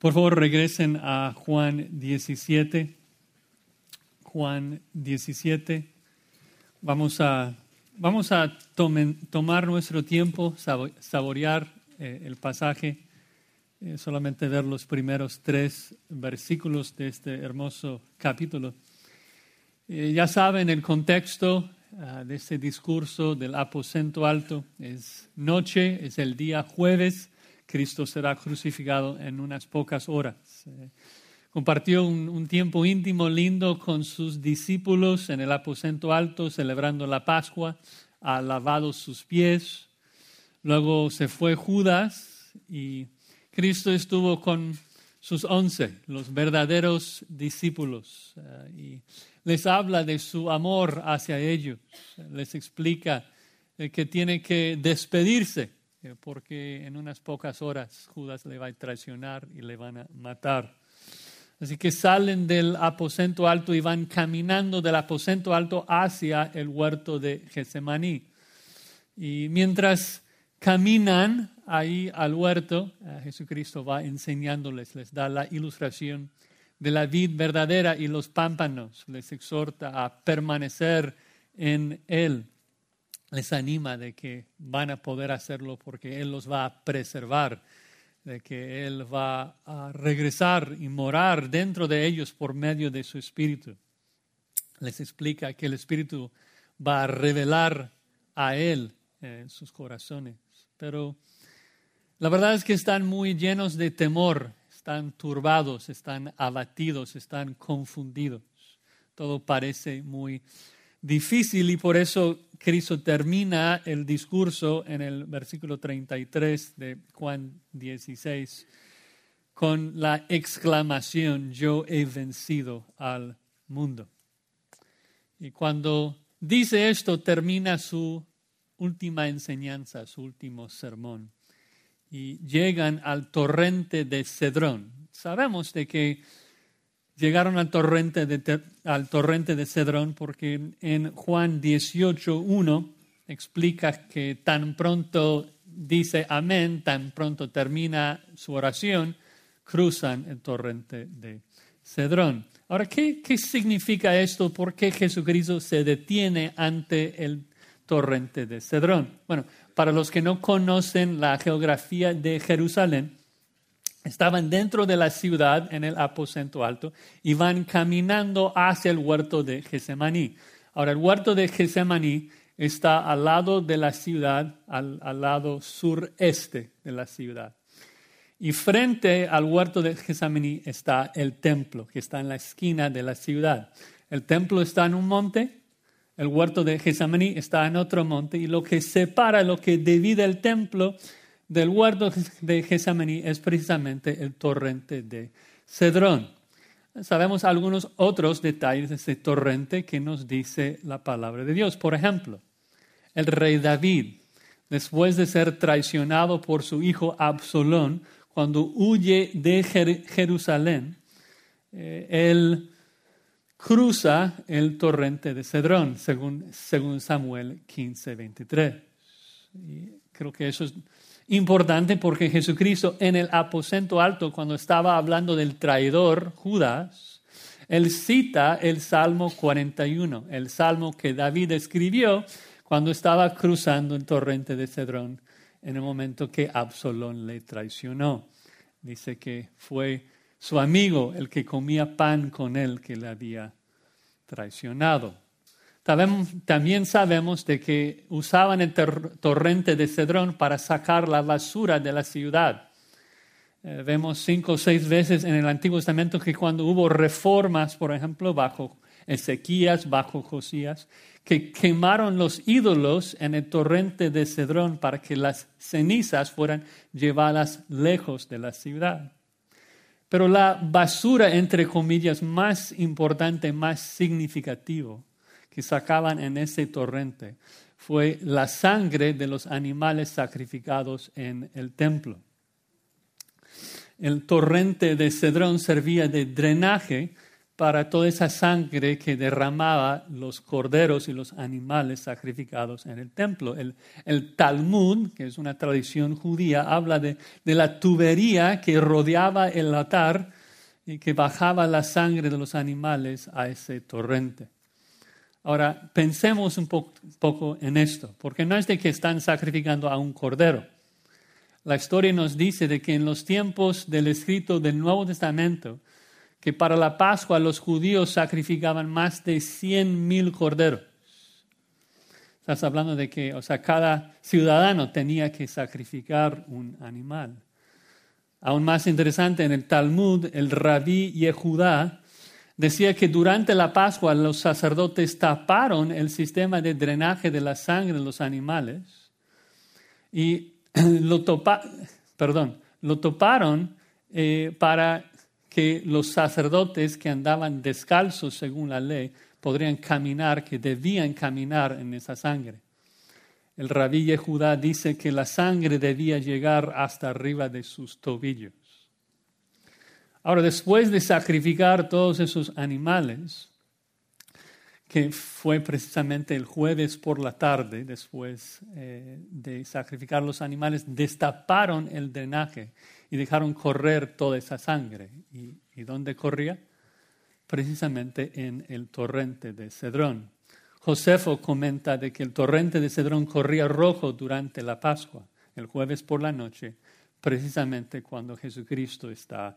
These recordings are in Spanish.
Por favor, regresen a Juan 17. Juan 17. Vamos a, vamos a tomar nuestro tiempo, saborear eh, el pasaje, eh, solamente ver los primeros tres versículos de este hermoso capítulo. Eh, ya saben el contexto ah, de este discurso del aposento alto. Es noche, es el día jueves Cristo será crucificado en unas pocas horas. Compartió un, tiempo íntimo lindo con sus discípulos en el aposento alto, celebrando la Pascua, ha lavado sus pies. Luego se fue Judas y Cristo estuvo con sus once, los verdaderos discípulos, eh, y les habla de su amor hacia ellos, les explica eh, que tiene que despedirse porque en unas pocas horas Judas le va a traicionar y le van a matar. Así que salen del aposento alto y van caminando del aposento alto hacia el huerto de Getsemaní. Y mientras caminan ahí al huerto, eh, Jesucristo va enseñándoles, les da la ilustración de la vid verdadera y los pámpanos, les exhorta a permanecer en él les anima de que van a poder hacerlo porque Él los va a preservar, de que Él va a regresar y morar dentro de ellos por medio de su Espíritu. Les explica que el Espíritu va a revelar a Él en sus corazones. Pero la verdad es que están muy llenos de temor, están turbados, están abatidos, están confundidos. Todo parece muy difícil y por eso Cristo termina el discurso en el versículo 33 de Juan 16 con la exclamación, yo he vencido al mundo. Y cuando dice esto, termina su última enseñanza, su último sermón. Y llegan al torrente de Cedrón. Sabemos de que llegaron al torrente de, al torrente de Cedrón porque en Juan 18.1 explica que tan pronto dice amén, tan pronto termina su oración, cruzan el torrente de Cedrón. Ahora, ¿qué, ¿qué significa esto? ¿Por qué Jesucristo se detiene ante el torrente de Cedrón? Bueno, para los que no conocen la geografía de Jerusalén, Estaban dentro de la ciudad en el aposento alto y van caminando hacia el huerto de Getsemaní. Ahora, el huerto de Getsemaní está al lado de la ciudad, al, al, lado sureste de la ciudad. Y frente al huerto de Getsemaní está el templo, que está en la esquina de la ciudad. El templo está en un monte, el huerto de Getsemaní está en otro monte, y lo que separa, lo que divide el templo del huerto de Getsemaní es precisamente el torrente de Cedrón. Sabemos algunos otros detalles de ese torrente que nos dice la palabra de Dios. Por ejemplo, el rey David, después de ser traicionado por su hijo Absalón, cuando huye de Jerusalén, eh, él cruza el torrente de Cedrón, según, según Samuel 15, 23. Y creo que eso es importante porque Jesucristo en el aposento alto, cuando estaba hablando del traidor Judas, él cita el Salmo 41, el salmo que David escribió cuando estaba cruzando el torrente de Cedrón en el momento que Absalón le traicionó. Dice que fue su amigo el que comía pan con él que le había traicionado. También sabemos de que usaban el torrente de Cedrón para sacar la basura de la ciudad. Eh, vemos cinco o seis veces en el Antiguo Testamento que cuando hubo reformas, por ejemplo, bajo Ezequías, bajo Josías, que quemaron los ídolos en el torrente de Cedrón para que las cenizas fueran llevadas lejos de la ciudad. Pero la basura, entre comillas, más importante, más significativo, que sacaban en ese torrente fue la sangre de los animales sacrificados en el templo. El torrente de Cedrón servía de drenaje para toda esa sangre que derramaba los corderos y los animales sacrificados en el templo. El, Talmud, que es una tradición judía, habla de, de, la tubería que rodeaba el altar y que bajaba la sangre de los animales a ese torrente. Ahora, pensemos un poco en esto, porque no es de que están sacrificando a un cordero. La historia nos dice de que en los tiempos del escrito del Nuevo Testamento, que para la Pascua los judíos sacrificaban más de cien mil corderos. Estás hablando de que, o sea, cada ciudadano tenía que sacrificar un animal. Aún más interesante, en el Talmud, el rabí Yehudá decía que durante la Pascua los sacerdotes taparon el sistema de drenaje de la sangre de los animales y lo, perdón, lo toparon eh, para que los sacerdotes que andaban descalzos según la ley podrían caminar, que debían caminar en esa sangre. El rabí Yehudá dice que la sangre debía llegar hasta arriba de sus tobillos. Ahora, después de sacrificar todos esos animales, que fue precisamente el jueves por la tarde, después eh, de sacrificar los animales, destaparon el drenaje y dejaron correr toda esa sangre. ¿Y, dónde corría? Precisamente en el torrente de Cedrón. Josefo comenta de que el torrente de Cedrón corría rojo durante la Pascua, el jueves por la noche, precisamente cuando Jesucristo está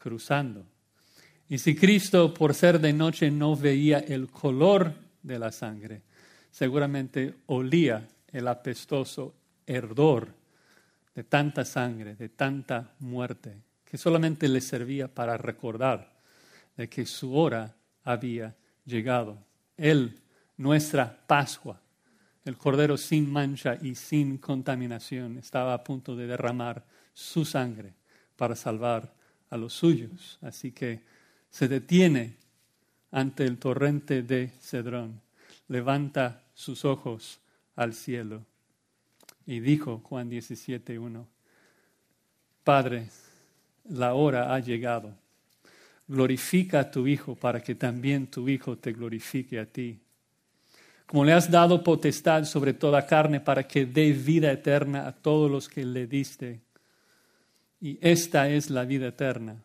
cruzando. Y si Cristo, por ser de noche, no veía el color de la sangre, seguramente olía el apestoso herdor de tanta sangre, de tanta muerte, que solamente le servía para recordar de que su hora había llegado. Él, nuestra Pascua, el Cordero sin mancha y sin contaminación, estaba a punto de derramar su sangre para salvar a los suyos. Así que se detiene ante el torrente de Cedrón, levanta sus ojos al cielo y dijo Juan 17.1, Padre, la hora ha llegado. Glorifica a tu Hijo para que también tu Hijo te glorifique a ti. Como le has dado potestad sobre toda carne para que dé vida eterna a todos los que le diste. Y esta es la vida eterna,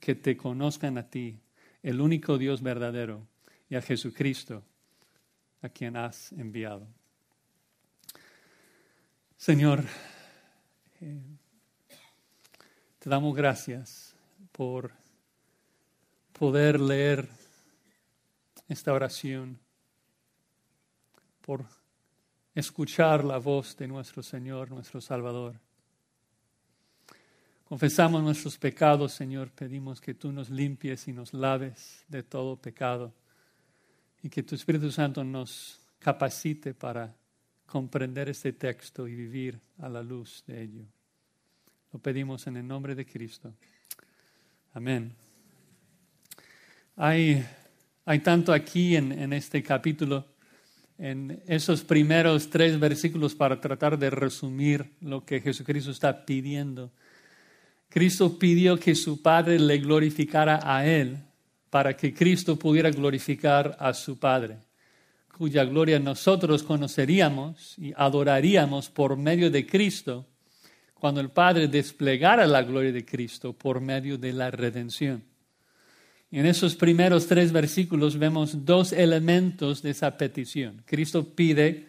que te conozcan a ti, el único Dios verdadero, y a Jesucristo, a quien has enviado. Señor, eh, te damos gracias por poder leer esta oración, por escuchar la voz de nuestro Señor, nuestro Salvador. Confesamos nuestros pecados, Señor, pedimos que tú nos limpies y nos laves de todo pecado y que tu Espíritu Santo nos capacite para comprender este texto y vivir a la luz de ello. Lo pedimos en el nombre de Cristo. Amén. Hay, hay tanto aquí en, en este capítulo, en esos primeros tres versículos para tratar de resumir lo que Jesucristo está pidiendo. Cristo pidió que su Padre le glorificara a Él para que Cristo pudiera glorificar a su Padre cuya gloria nosotros conoceríamos y adoraríamos por medio de Cristo, cuando el Padre desplegara la gloria de Cristo por medio de la redención. En esos primeros tres versículos vemos dos elementos de esa petición. Cristo pide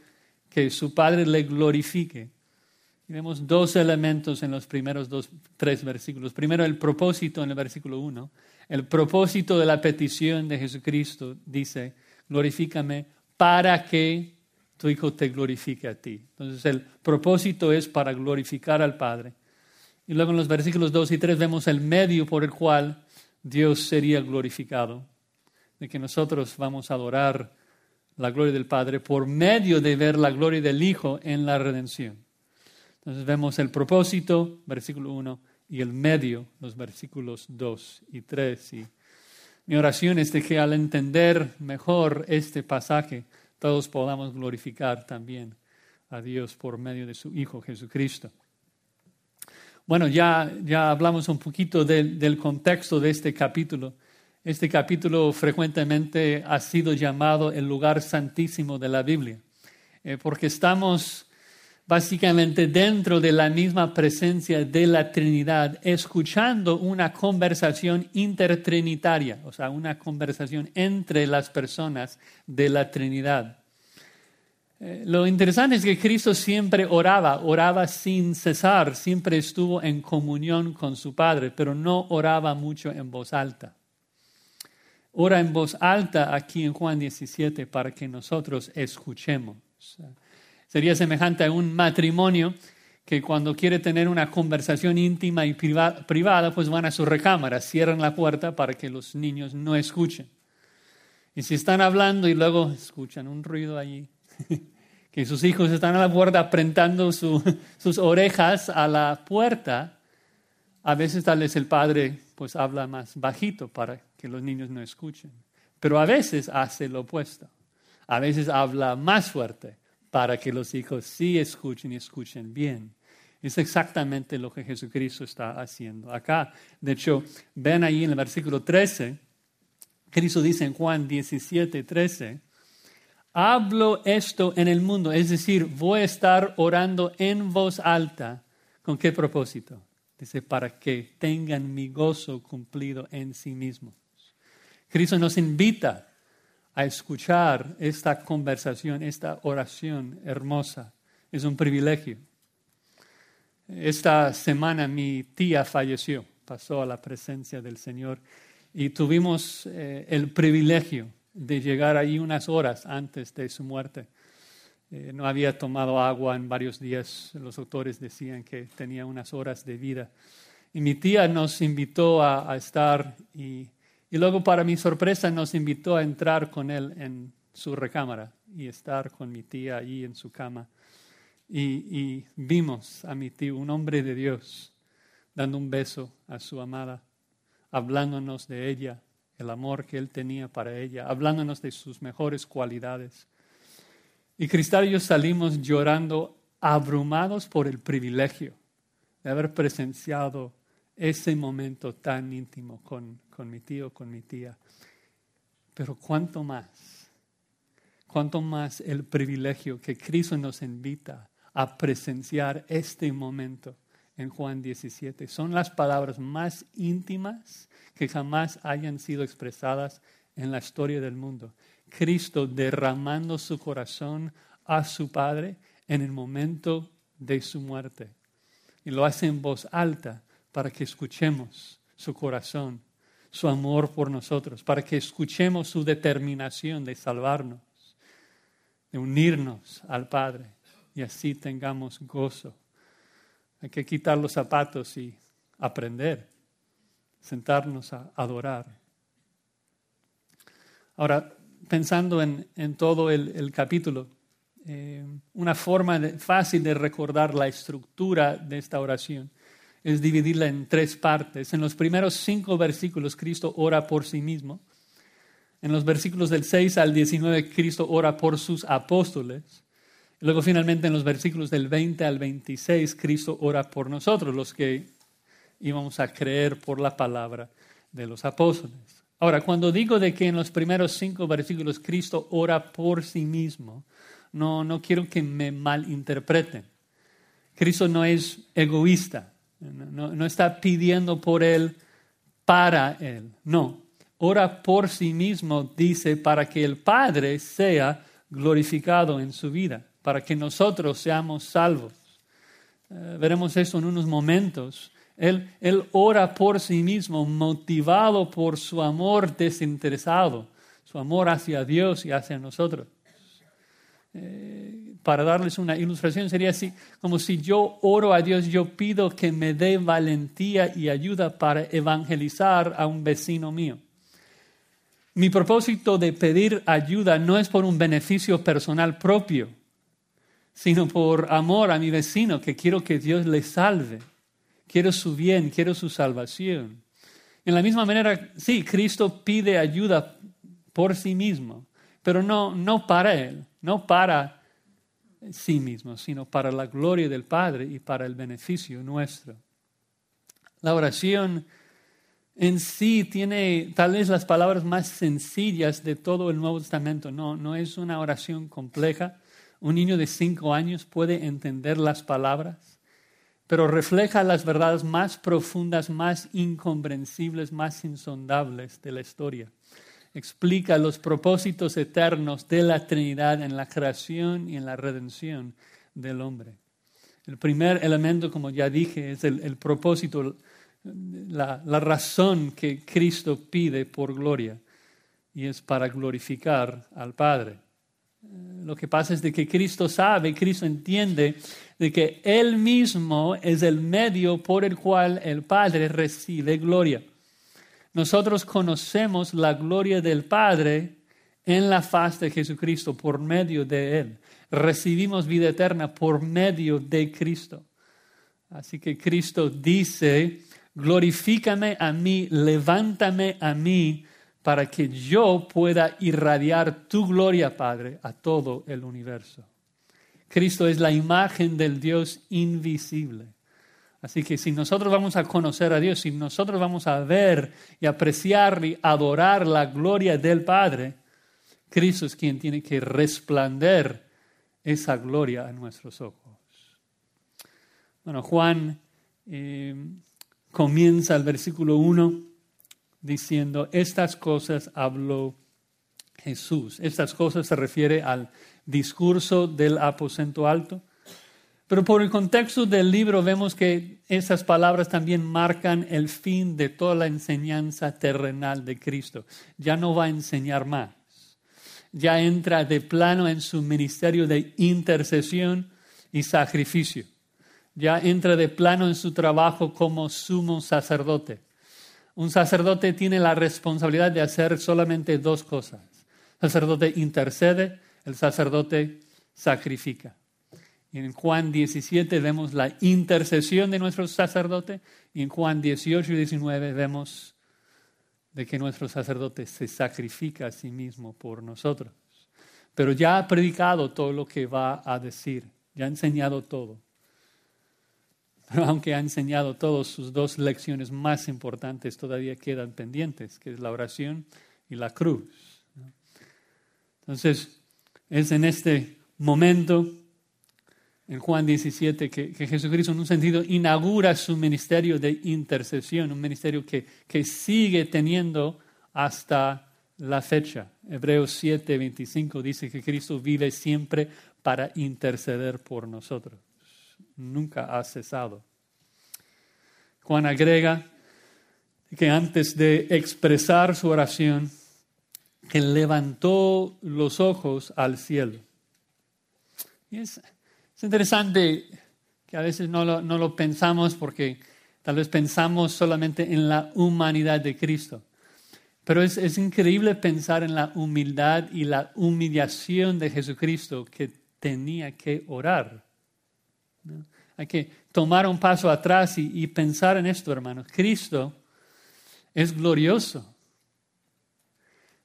que su Padre le glorifique. Vemos dos elementos en los primeros dos, tres versículos. Primero, el propósito en el versículo 1. El propósito de la petición de Jesucristo dice, glorifícame para que tu Hijo te glorifique a ti. Entonces el propósito es para glorificar al Padre. Y luego en los versículos 2 y 3 vemos el medio por el cual Dios sería glorificado, de que nosotros vamos a adorar la gloria del Padre por medio de ver la gloria del Hijo en la redención. Entonces vemos el propósito, versículo 1, y el medio, los versículos 2 y 3. Y mi oración es de que al entender mejor este pasaje, todos podamos glorificar también a Dios por medio de su Hijo Jesucristo. Bueno, ya, ya hablamos un poquito del contexto de este capítulo. Este capítulo frecuentemente ha sido llamado el lugar santísimo de la Biblia, eh, porque estamos básicamente dentro de la misma presencia de la Trinidad, escuchando una conversación intertrinitaria, o sea, una conversación entre las personas de la Trinidad. Eh, lo interesante es que Cristo siempre oraba, oraba sin cesar, siempre estuvo en comunión con su Padre, pero no oraba mucho en voz alta. Ora en voz alta aquí en Juan 17 para que nosotros escuchemos. Sería semejante a un matrimonio que cuando quiere tener una conversación íntima y privada, pues van a su recámara, cierran la puerta para que los niños no escuchen. Y si están hablando y luego escuchan un ruido allí, que sus hijos están a la puerta apretando sus orejas a la puerta, a veces tal vez el padre pues habla más bajito para que los niños no escuchen. Pero a veces hace lo opuesto. A veces habla más fuerte para que los hijos sí escuchen y escuchen bien. Es exactamente lo que Jesucristo está haciendo acá. De hecho, ven ahí en el versículo 13, Cristo dice en Juan 17, 13, hablo esto en el mundo, es decir, voy a estar orando en voz alta. ¿Con qué propósito? Dice, para que tengan mi gozo cumplido en sí mismos. Cristo nos invita a escuchar esta conversación, esta oración hermosa. Es un privilegio. Esta semana mi tía falleció, pasó a la presencia del Señor y tuvimos eh, el privilegio de llegar ahí unas horas antes de su muerte. Eh, no había tomado agua en varios días, los doctores decían que tenía unas horas de vida. Y mi tía nos invitó a, a estar y y luego, para mi sorpresa, nos invitó a entrar con él en su recámara y estar con mi tía allí en su cama. Y, vimos a mi tío, un hombre de Dios, dando un beso a su amada, hablándonos de ella, el amor que él tenía para ella, hablándonos de sus mejores cualidades. Y Cristal y yo salimos llorando, abrumados por el privilegio de haber presenciado ese momento tan íntimo con, con mi tío, con mi tía. Pero cuánto más, cuánto más el privilegio que Cristo nos invita a presenciar este momento en Juan 17. Son las palabras más íntimas que jamás hayan sido expresadas en la historia del mundo. Cristo derramando su corazón a su Padre en el momento de su muerte. Y lo hace en voz alta para que escuchemos su corazón, su amor por nosotros, para que escuchemos su determinación de salvarnos, de unirnos al Padre y así tengamos gozo. Hay que quitar los zapatos y aprender, sentarnos a adorar. Ahora, pensando en, todo el, capítulo, eh, una forma fácil de recordar la estructura de esta oración es dividirla en tres partes. En los primeros cinco versículos Cristo ora por sí mismo. En los versículos del 6 al 19 Cristo ora por sus apóstoles. Y luego finalmente en los versículos del 20 al 26 Cristo ora por nosotros, los que íbamos a creer por la palabra de los apóstoles. Ahora, cuando digo de que en los primeros cinco versículos Cristo ora por sí mismo, no, no quiero que me malinterpreten. Cristo no es egoísta. No, está pidiendo por él para él. No. Ora por sí mismo, dice, para que el Padre sea glorificado en su vida, para que nosotros seamos salvos. Eh, veremos eso en unos momentos. Él, él ora por sí mismo, motivado por su amor desinteresado, su amor hacia Dios y hacia nosotros. Eh, para darles una ilustración, sería así, como si yo oro a Dios, yo pido que me dé valentía y ayuda para evangelizar a un vecino mío. Mi propósito de pedir ayuda no es por un beneficio personal propio, sino por amor a mi vecino, que quiero que Dios le salve. Quiero su bien, quiero su salvación. En la misma manera, sí, Cristo pide ayuda por sí mismo, pero no, no para Él no para sí mismo, sino para la gloria del Padre y para el beneficio nuestro. La oración en sí tiene tal vez las palabras más sencillas de todo el Nuevo Testamento. No, no es una oración compleja. Un niño de cinco años puede entender las palabras, pero refleja las verdades más profundas, más incomprensibles, más insondables de la historia. Explica los propósitos eternos de la Trinidad en la creación y en la redención del hombre. El primer elemento, como ya dije, es el, propósito, la, la razón que Cristo pide por gloria y es para glorificar al Padre. Eh, lo que pasa es de que Cristo sabe, Cristo entiende de que Él mismo es el medio por el cual el Padre recibe gloria. Nosotros conocemos la gloria del Padre en la faz de Jesucristo por medio de Él. Recibimos vida eterna por medio de Cristo. Así que Cristo dice, glorifícame a mí, levántame a mí, para que yo pueda irradiar tu gloria, Padre, a todo el universo. Cristo es la imagen del Dios invisible. Así que si nosotros vamos a conocer a Dios, si nosotros vamos a ver y apreciar y adorar la gloria del Padre, Cristo es quien tiene que resplandecer esa gloria a nuestros ojos. Bueno, Juan eh, comienza el versículo 1 diciendo, estas cosas habló Jesús. Estas cosas se refiere al discurso del aposento alto. Pero por el contexto del libro vemos que esas palabras también marcan el fin de toda la enseñanza terrenal de Cristo. Ya no va a enseñar más. Ya entra de plano en su ministerio de intercesión y sacrificio ya entra de plano en su trabajo como sumo sacerdote. Un sacerdote tiene la responsabilidad de hacer solamente dos cosas. El sacerdote intercede, el sacerdote sacrifica. En Juan 17 vemos la intercesión de nuestro sacerdote y en Juan 18 y 19 vemos de que nuestro sacerdote se sacrifica a sí mismo por nosotros. Pero ya ha predicado todo lo que va a decir, ya ha enseñado todo. Pero aunque ha enseñado todas sus dos lecciones más importantes, todavía quedan pendientes, que es la oración y la cruz. Entonces, es en este momento, en Juan 17, que, Jesucristo en un sentido inaugura su ministerio de intercesión, un ministerio que, que sigue teniendo hasta la fecha. Hebreos 7, 25 dice que Cristo vive siempre para interceder por nosotros nunca ha cesado. Juan agrega que antes de expresar su oración, que levantó los ojos al cielo. Y es, interesante que a veces no lo, no lo pensamos porque tal vez pensamos solamente en la humanidad de Cristo. Pero es, es, increíble pensar en la humildad y la humillación de Jesucristo que tenía que orar. Hay que tomar un paso atrás y, pensar en esto, hermanos. Cristo es glorioso,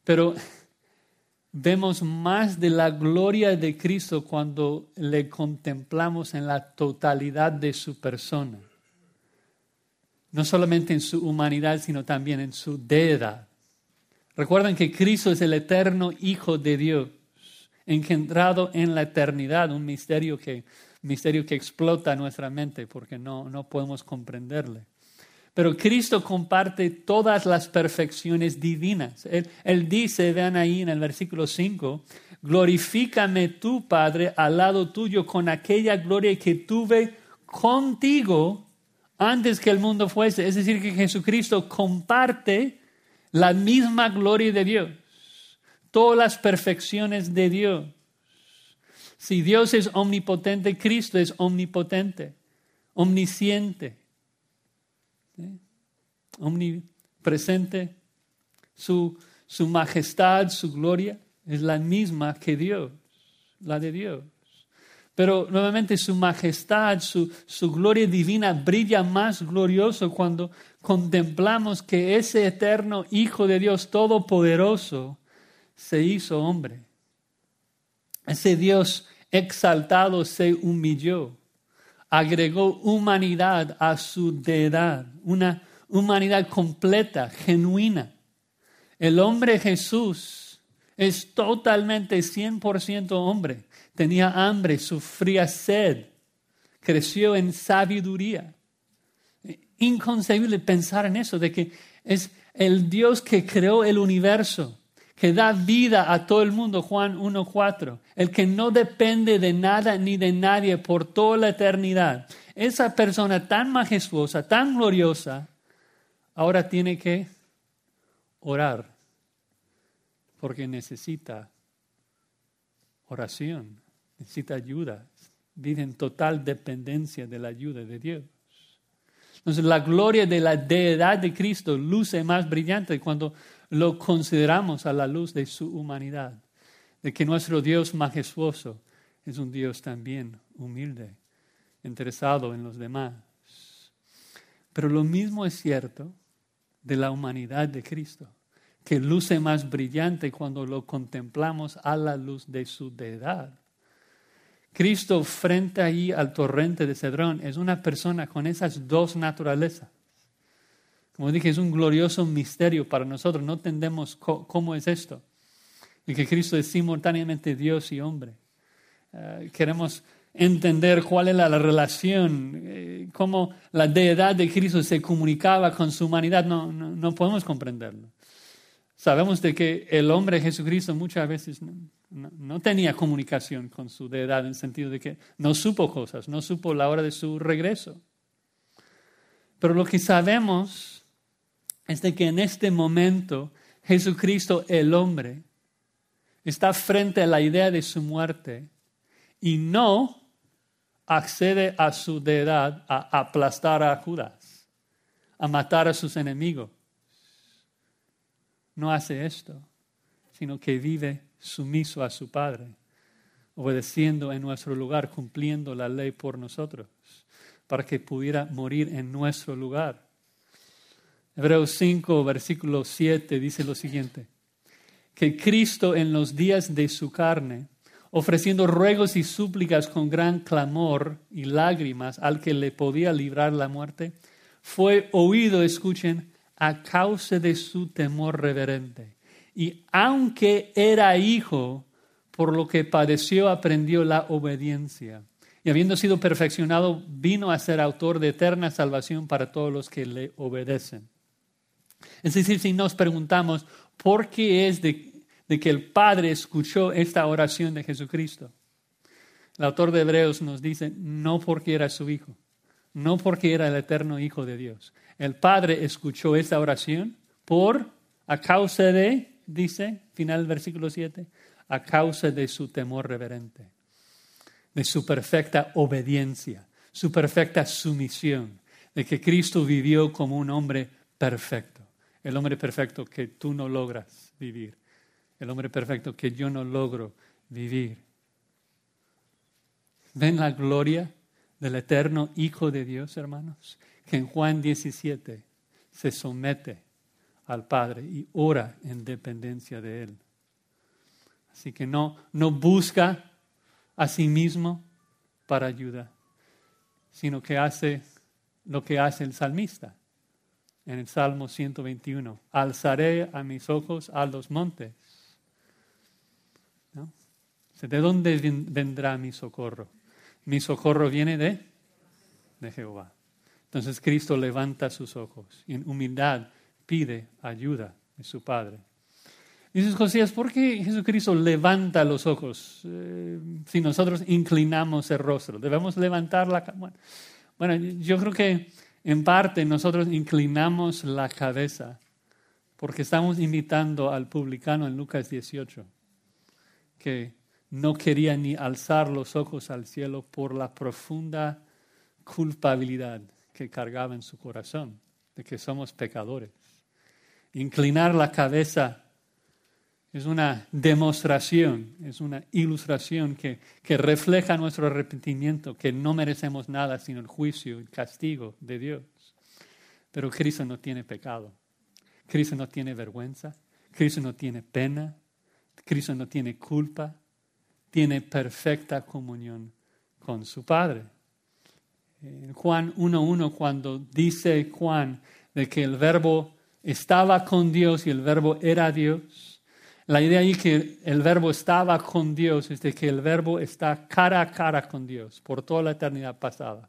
pero vemos más de la gloria de Cristo cuando le contemplamos en la totalidad de su persona. No solamente en su humanidad, sino también en su deidad. Recuerden que Cristo es el eterno Hijo de Dios, engendrado en la eternidad, un misterio que misterio que explota nuestra mente porque no, no podemos comprenderle. Pero Cristo comparte todas las perfecciones divinas. Él, dice, vean ahí en el versículo 5, glorifícame tú, Padre, al lado tuyo con aquella gloria que tuve contigo antes que el mundo fuese. Es decir, que Jesucristo comparte la misma gloria de Dios, todas las perfecciones de Dios. Si Dios es omnipotente, Cristo es omnipotente, omnisciente, omnipresente. Su, su majestad, su gloria es la misma que Dios, la de Dios. Pero nuevamente su majestad, su, su, gloria divina brilla más glorioso cuando contemplamos que ese eterno Hijo de Dios Todopoderoso se hizo hombre. Ese Dios exaltado se humilló, agregó humanidad a su deidad, una humanidad completa, genuina. El hombre Jesús es totalmente 100% hombre. Tenía hambre, sufría sed, creció en sabiduría. Inconcebible pensar en eso, de que es el Dios que creó el universo, que da vida a todo el mundo, Juan 1.4, el que no depende de nada ni de nadie por toda la eternidad. Esa persona tan majestuosa, tan gloriosa, ahora tiene que orar porque necesita oración, necesita ayuda, vive en total dependencia de la ayuda de Dios. Entonces la gloria de la deidad de Cristo luce más brillante cuando lo consideramos a la luz de su humanidad, de que nuestro Dios majestuoso es un Dios también humilde, interesado en los demás. Pero lo mismo es cierto de la humanidad de Cristo, que luce más brillante cuando lo contemplamos a la luz de su deidad. Cristo frente ahí al torrente de Cedrón es una persona con esas dos naturalezas. Como dije, es un glorioso misterio para nosotros. No entendemos cómo es esto. Y que Cristo es simultáneamente Dios y hombre. Eh, queremos entender cuál era la relación, eh, cómo la deidad de Cristo se comunicaba con su humanidad. No, no, podemos comprenderlo. Sabemos de que el hombre Jesucristo muchas veces no, no, tenía comunicación con su deidad en el sentido de que no supo cosas, no supo la hora de su regreso. Pero lo que sabemos es de que en este momento Jesucristo, el hombre, está frente a la idea de su muerte y no accede a su deidad a aplastar a Judas, a matar a sus enemigos. No hace esto, sino que vive sumiso a su Padre, obedeciendo en nuestro lugar, cumpliendo la ley por nosotros, para que pudiera morir en nuestro lugar. Hebreos 5, versículo 7 dice lo siguiente, que Cristo en los días de su carne, ofreciendo ruegos y súplicas con gran clamor y lágrimas al que le podía librar la muerte, fue oído, escuchen, a causa de su temor reverente. Y aunque era hijo, por lo que padeció, aprendió la obediencia. Y habiendo sido perfeccionado, vino a ser autor de eterna salvación para todos los que le obedecen. Es decir, si nos preguntamos por qué es de, que el Padre escuchó esta oración de Jesucristo, el autor de Hebreos nos dice, no porque era su Hijo, no porque era el eterno Hijo de Dios. El Padre escuchó esta oración por, a causa de, dice, final del versículo 7, a causa de su temor reverente, de su perfecta obediencia, su perfecta sumisión, de que Cristo vivió como un hombre perfecto el hombre perfecto que tú no logras vivir, el hombre perfecto que yo no logro vivir. ¿Ven la gloria del eterno Hijo de Dios, hermanos? Que en Juan 17 se somete al Padre y ora en dependencia de Él. Así que no, no busca a sí mismo para ayuda, sino que hace lo que hace el salmista en el Salmo 121. Alzaré a mis ojos a los montes. ¿De dónde vendrá mi socorro? Mi socorro viene de, de Jehová. Entonces Cristo levanta sus ojos y en humildad pide ayuda de su Padre. Dices, Josías, ¿por qué Jesucristo levanta los ojos eh, si nosotros inclinamos el rostro? Debemos levantar la... Bueno, bueno, yo creo que en parte nosotros inclinamos la cabeza porque estamos invitando al publicano en Lucas 18, que no quería ni alzar los ojos al cielo por la profunda culpabilidad que cargaba en su corazón, de que somos pecadores. Inclinar la cabeza es una demostración, es una ilustración que, refleja nuestro arrepentimiento, que no merecemos nada sino el juicio y castigo de Dios. Pero Cristo no tiene pecado, Cristo no tiene vergüenza, Cristo no tiene pena, Cristo no tiene culpa, tiene perfecta comunión con su Padre. En Juan 1.1, cuando dice Juan de que el verbo estaba con Dios y el verbo era Dios. La idea ahí que el verbo estaba con Dios es de que el verbo está cara a cara con Dios por toda la eternidad pasada.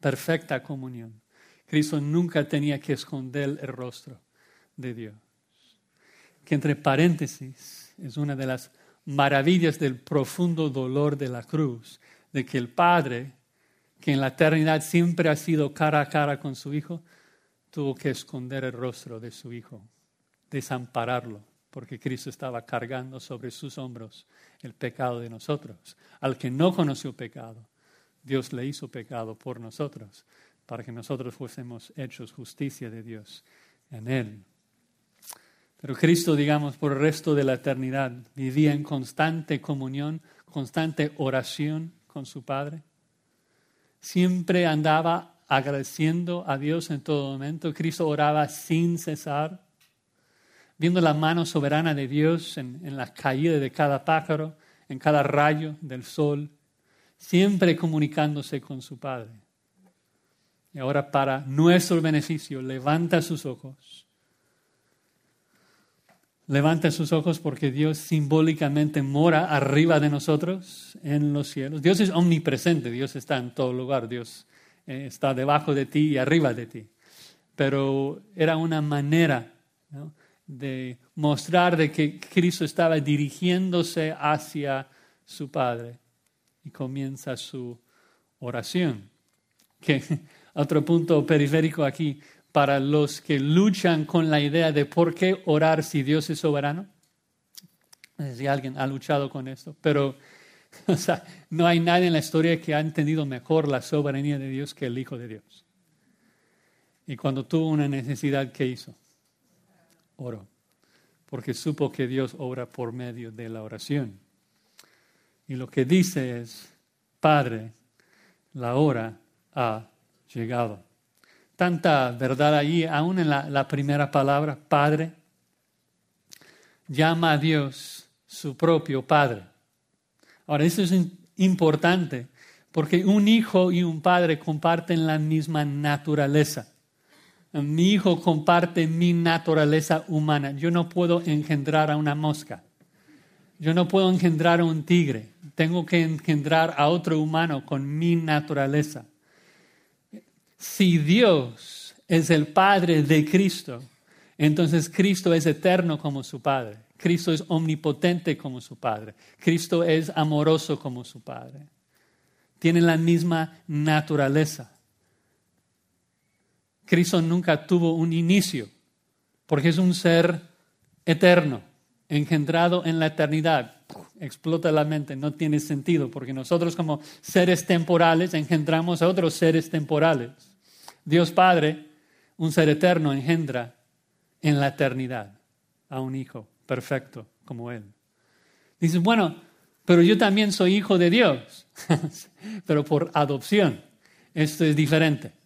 Perfecta comunión. Cristo nunca tenía que esconder el rostro de Dios. Que entre paréntesis es una de las maravillas del profundo dolor de la cruz, de que el Padre, que en la eternidad siempre ha sido cara a cara con su Hijo, tuvo que esconder el rostro de su Hijo, desampararlo, porque Cristo estaba cargando sobre sus hombros el pecado de nosotros. Al que no conoció pecado, Dios le hizo pecado por nosotros, para que nosotros fuésemos hechos justicia de Dios en Él. Pero Cristo, digamos, por el resto de la eternidad vivía en constante comunión, constante oración con su Padre. Siempre andaba agradeciendo a Dios en todo momento. Cristo oraba sin cesar, viendo la mano soberana de Dios en, en la caída de cada pájaro, en cada rayo del sol, siempre comunicándose con su Padre. Y ahora para nuestro beneficio levanta sus ojos Levanta sus ojos porque Dios simbólicamente mora arriba de nosotros en los cielos. Dios es omnipresente, Dios está en todo lugar, Dios eh, está debajo de ti y arriba de ti. Pero era una manera de mostrar de que Cristo estaba dirigiéndose hacia su Padre y comienza su oración. Que otro punto periférico aquí, para los que luchan con la idea de por qué orar si Dios es soberano. Si alguien ha luchado con esto, pero no hay nadie en la historia que ha entendido mejor la soberanía de Dios que el Hijo de Dios. Y cuando tuvo una necesidad, ¿qué hizo? Oró, porque supo que Dios obra por medio de la oración. Y lo que dice es, Padre, la hora ha llegado tanta verdad allí, aún en la, primera palabra, Padre. Llama a Dios su propio Padre. Ahora, eso es importante porque un hijo y un padre comparten la misma naturaleza. Mi hijo comparte mi naturaleza humana. Yo no puedo engendrar a una mosca. Yo no puedo engendrar a un tigre. Tengo que engendrar a otro humano con mi naturaleza. Si Dios es el Padre de Cristo, entonces Cristo es eterno como su Padre. Cristo es omnipotente como su Padre. Cristo es amoroso como su Padre. Tienen la misma naturaleza. Cristo nunca tuvo un inicio, porque es un ser eterno, engendrado en la eternidad. Explota la mente, no tiene sentido, porque nosotros como seres temporales engendramos a otros seres temporales. Dios Padre, un ser eterno, engendra en la eternidad a un hijo perfecto como Él. Dices, bueno, pero yo también soy hijo de Dios, pero por adopción. Esto es diferente.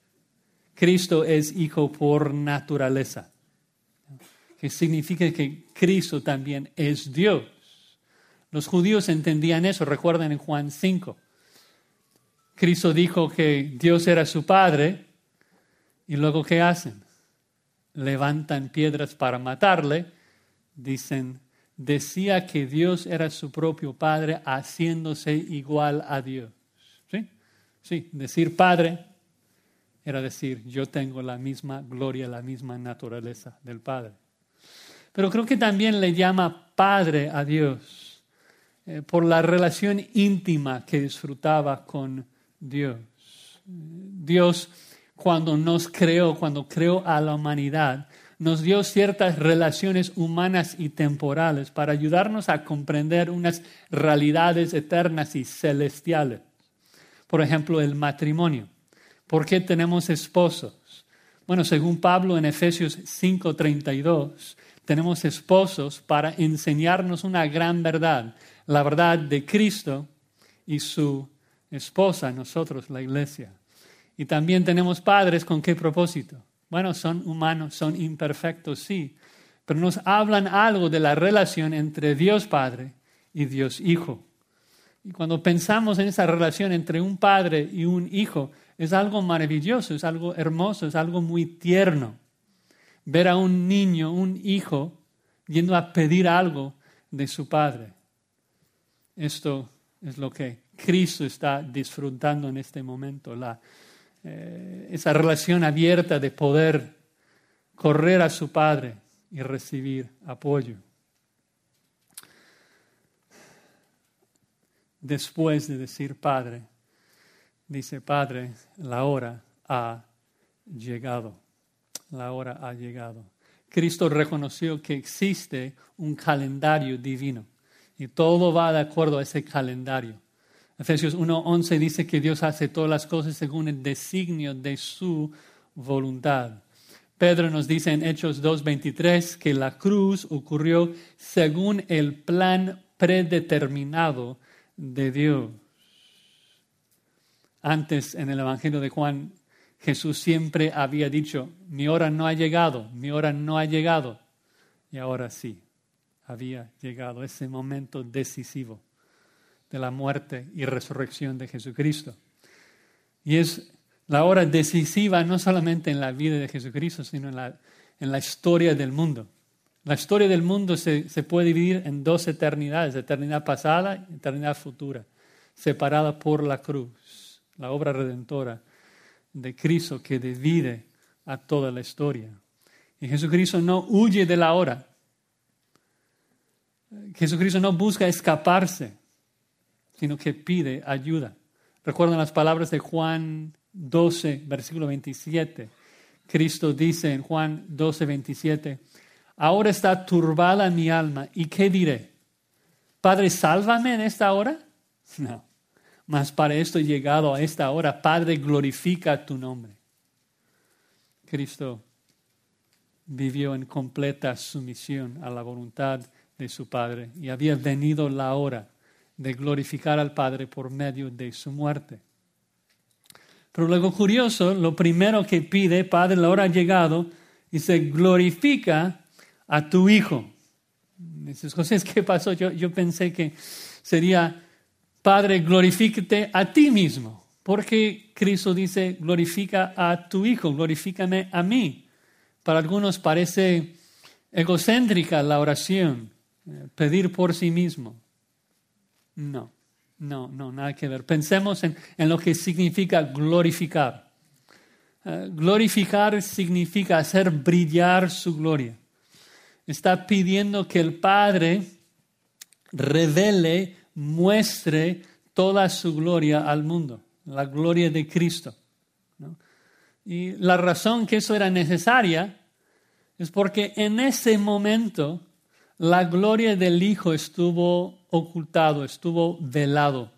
Cristo es hijo por naturaleza, que significa que Cristo también es Dios. Los judíos entendían eso, recuerden en Juan 5. Cristo dijo que Dios era su Padre ¿Y luego qué hacen? Levantan piedras para matarle. Dicen, decía que Dios era su propio Padre haciéndose igual a Dios. ¿Sí? Sí, decir Padre era decir, yo tengo la misma gloria, la misma naturaleza del Padre. Pero creo que también le llama Padre a Dios eh, por la relación íntima que disfrutaba con Dios. Dios cuando nos creó, cuando creó a la humanidad, nos dio ciertas relaciones humanas y temporales para ayudarnos a comprender unas realidades eternas y celestiales. Por ejemplo, el matrimonio. ¿Por qué tenemos esposos? Bueno, según Pablo en Efesios 5:32, tenemos esposos para enseñarnos una gran verdad, la verdad de Cristo y su esposa, nosotros, la iglesia. Y también tenemos padres con qué propósito. Bueno, son humanos, son imperfectos, sí, pero nos hablan algo de la relación entre Dios Padre y Dios Hijo. Y cuando pensamos en esa relación entre un padre y un hijo, es algo maravilloso, es algo hermoso, es algo muy tierno. Ver a un niño, un hijo, yendo a pedir algo de su padre. Esto es lo que Cristo está disfrutando en este momento, la, eh, esa relación abierta de poder correr a su Padre y recibir apoyo. Después de decir Padre, dice Padre, la hora ha llegado. La hora ha llegado. Cristo reconoció que existe un calendario divino y todo va de acuerdo a ese calendario. Efesios 1.11 dice que Dios hace todas las cosas según el designio de su voluntad. Pedro nos dice en Hechos 2.23 que la cruz ocurrió según el plan predeterminado de Dios. Antes en el Evangelio de Juan, Jesús siempre había dicho, mi hora no ha llegado, mi hora no ha llegado. Y ahora sí, había llegado ese momento decisivo de la muerte y resurrección de Jesucristo. Y es la hora decisiva no solamente en la vida de Jesucristo, sino en la, en la historia del mundo. La historia del mundo se, se, puede dividir en dos eternidades, eternidad pasada y eternidad futura, separada por la cruz, la obra redentora de Cristo que divide a toda la historia. Y Jesucristo no huye de la hora. Jesucristo no busca escaparse sino que pide ayuda. Recuerdan las palabras de Juan 12, versículo 27. Cristo dice en Juan 12, 27, ahora está turbada mi alma, ¿y qué diré? Padre, sálvame en esta hora. No, mas para esto he llegado a esta hora. Padre, glorifica tu nombre. Cristo vivió en completa sumisión a la voluntad de su Padre y había venido la hora de glorificar al Padre por medio de su muerte. Pero luego curioso, lo primero que pide, Padre, la hora ha llegado, y se glorifica a tu Hijo. Dices, José, ¿qué pasó? Yo, yo pensé que sería, Padre, glorifícate a ti mismo. Porque Cristo dice, glorifica a tu Hijo, glorifícame a mí. Para algunos parece egocéntrica la oración, eh, pedir por sí mismo. No, no, no, nada que ver. Pensemos en, lo que significa glorificar. Eh, glorificar significa hacer brillar su gloria. Está pidiendo que el Padre revele, muestre toda su gloria al mundo, la gloria de Cristo. Y la razón que eso era necesaria es porque en ese momento la gloria del Hijo estuvo ocultado, estuvo velado.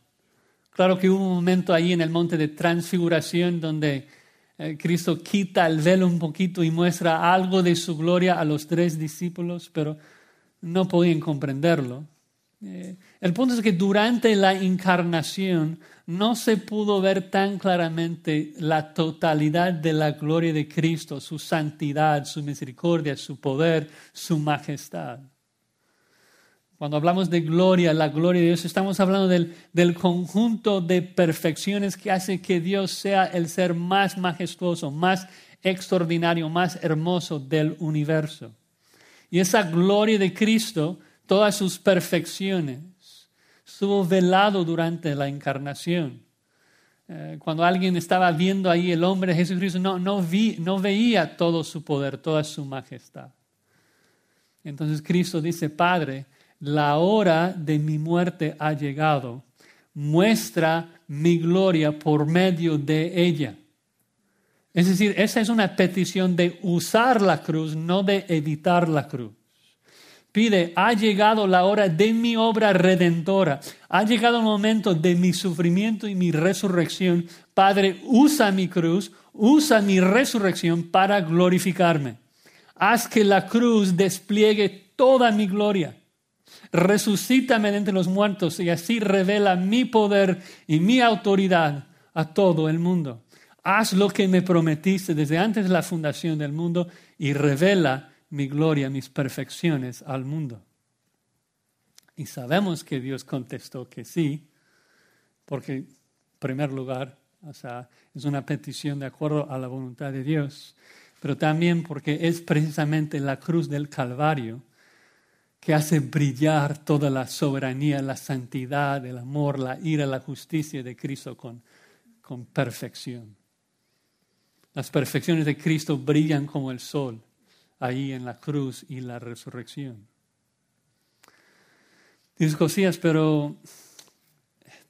Claro que hubo un momento ahí en el monte de transfiguración donde Cristo quita el velo un poquito y muestra algo de su gloria a los tres discípulos, pero no podían comprenderlo. Eh, el punto es que durante la encarnación no se pudo ver tan claramente la totalidad de la gloria de Cristo, su santidad, su misericordia, su poder, su majestad. Cuando hablamos de gloria, la gloria de Dios, estamos hablando del, del, conjunto de perfecciones que hace que Dios sea el ser más majestuoso, más extraordinario, más hermoso del universo. Y esa gloria de Cristo, todas sus perfecciones, estuvo velado durante la encarnación. Eh, cuando alguien estaba viendo ahí el hombre Jesucristo, no, no, vi, no veía todo su poder, toda su majestad. Entonces Cristo dice, Padre, la hora de mi muerte ha llegado. Muestra mi gloria por medio de ella. Es decir, esa es una petición de usar la cruz, no de evitar la cruz. Pide, ha llegado la hora de mi obra redentora. Ha llegado el momento de mi sufrimiento y mi resurrección. Padre, usa mi cruz, usa mi resurrección para glorificarme. Haz que la cruz despliegue toda mi gloria resucítame de entre los muertos y así revela mi poder y mi autoridad a todo el mundo. Haz lo que me prometiste desde antes de la fundación del mundo y revela mi gloria, mis perfecciones al mundo. Y sabemos que Dios contestó que sí, porque, en primer lugar, o sea, es una petición de acuerdo a la voluntad de Dios, pero también porque es precisamente la cruz del Calvario que hace brillar toda la soberanía, la santidad, el amor, la ira, la justicia de Cristo con, con perfección. Las perfecciones de Cristo brillan como el sol ahí en la cruz y la resurrección. Dice Josías, pero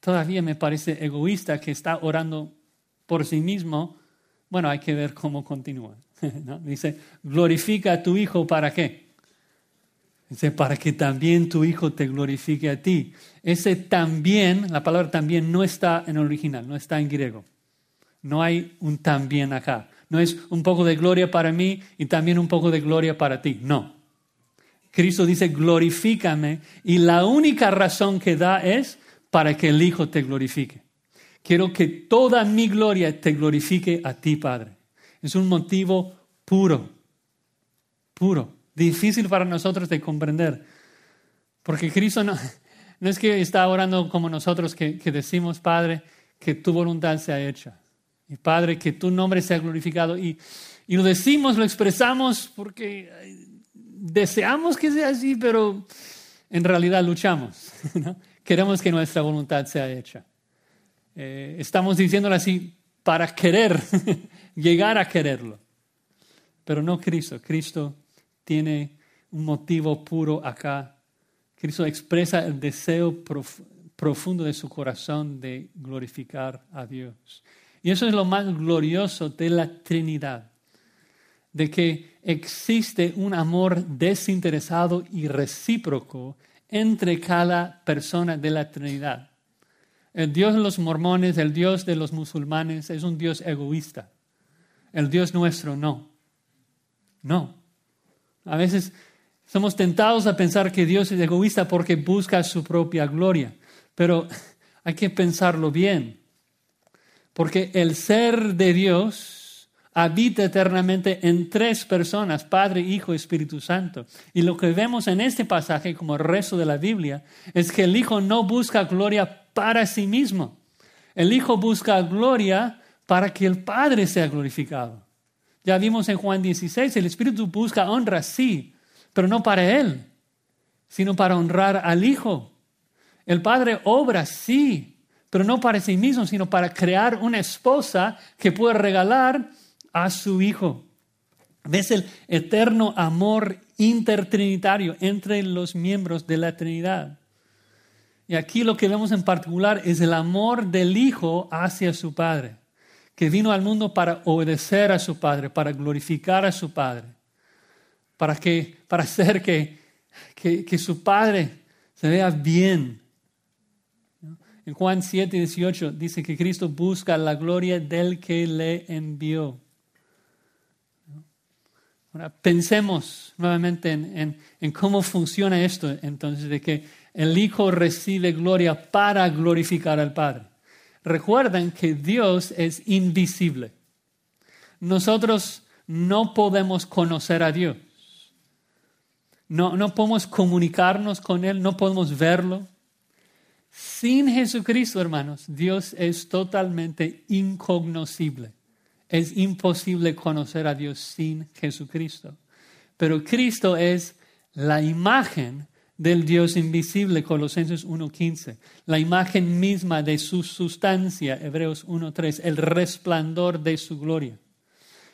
todavía me parece egoísta que está orando por sí mismo. Bueno, hay que ver cómo continúa. Dice, glorifica a tu Hijo para qué? Dice, para que también tu Hijo te glorifique a ti. Ese también, la palabra también no está en original, no está en griego. No hay un también acá. No es un poco de gloria para mí y también un poco de gloria para ti. No. Cristo dice, glorifícame y la única razón que da es para que el Hijo te glorifique. Quiero que toda mi gloria te glorifique a ti, Padre. Es un motivo puro, puro, difícil para nosotros de comprender. Porque Cristo no, no es que está orando como nosotros que, decimos, Padre, que tu voluntad sea hecha. Y Padre, que tu nombre sea glorificado. Y, y lo decimos, lo expresamos porque deseamos que sea así, pero en realidad luchamos. Queremos que nuestra voluntad sea hecha. Eh, estamos diciéndolo así para querer, llegar a quererlo. Pero no Cristo. Cristo tiene un motivo puro acá. Cristo expresa el deseo profundo de su corazón de glorificar a Dios. Y eso es lo más glorioso de la Trinidad, de que existe un amor desinteresado y recíproco entre cada persona de la Trinidad. El Dios de los mormones, el Dios de los musulmanes es un Dios egoísta. El Dios nuestro no. No. A veces somos tentados a pensar que Dios es egoísta porque busca su propia gloria. Pero hay que pensarlo bien. Porque el ser de Dios habita eternamente en tres personas, Padre, Hijo Espíritu Santo. Y lo que vemos en este pasaje, como el resto de la Biblia, es que el Hijo no busca gloria para sí mismo. El Hijo busca gloria para que el Padre sea glorificado. Ya vimos en Juan 16, el Espíritu busca honra, sí, pero no para Él, sino para honrar al Hijo. El Padre obra, sí, pero no para sí mismo, sino para crear una esposa que pueda regalar a su Hijo. ¿Ves el eterno amor intertrinitario entre los miembros de la Trinidad? Y aquí lo que vemos en particular es el amor del Hijo hacia su Padre, que vino al mundo para obedecer a su Padre, para glorificar a su Padre, para, que, para hacer que, que, su Padre se vea bien. En Juan 7, 18 dice que Cristo busca la gloria del que le envió. Ahora, pensemos nuevamente en, en cómo funciona esto, entonces, de que el Hijo recibe gloria para glorificar al Padre. Recuerden que Dios es invisible. Nosotros no podemos conocer a Dios. No, no podemos comunicarnos con Él, no podemos verlo. Sin Jesucristo, hermanos, Dios es totalmente incognoscible. Es imposible conocer a Dios sin Jesucristo. Pero Cristo es la imagen del Dios invisible, Colosenses 1.15, la imagen misma de su sustancia, Hebreos 1.3, el resplandor de su gloria.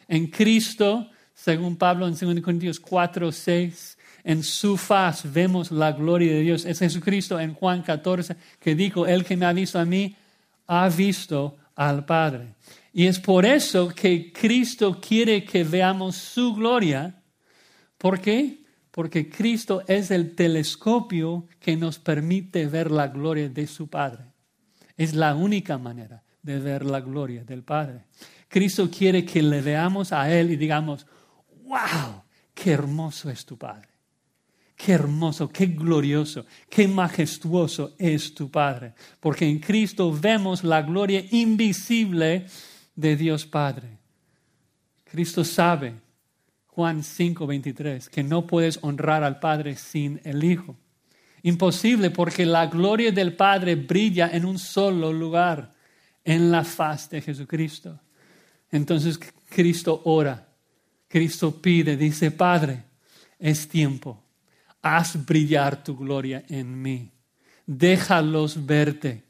En Cristo, según Pablo en 2 Corintios 4.6, en su faz vemos la gloria de Dios. Es Jesucristo en Juan 14 que dijo, el que me ha visto a mí, ha visto al Padre. Y es por eso que Cristo quiere que veamos su gloria. ¿Por qué? Porque Cristo es el telescopio que nos permite ver la gloria de su Padre. Es la única manera de ver la gloria del Padre. Cristo quiere que le veamos a Él y digamos, wow, qué hermoso es tu Padre. Qué hermoso, qué glorioso, qué majestuoso es tu Padre. Porque en Cristo vemos la gloria invisible de Dios Padre. Cristo sabe Juan 5, 23, que no puedes honrar al Padre sin el Hijo. Imposible porque la gloria del Padre brilla en un solo lugar, en la faz de Jesucristo. Entonces Cristo ora, Cristo pide, dice, Padre, es tiempo, haz brillar tu gloria en mí, déjalos verte.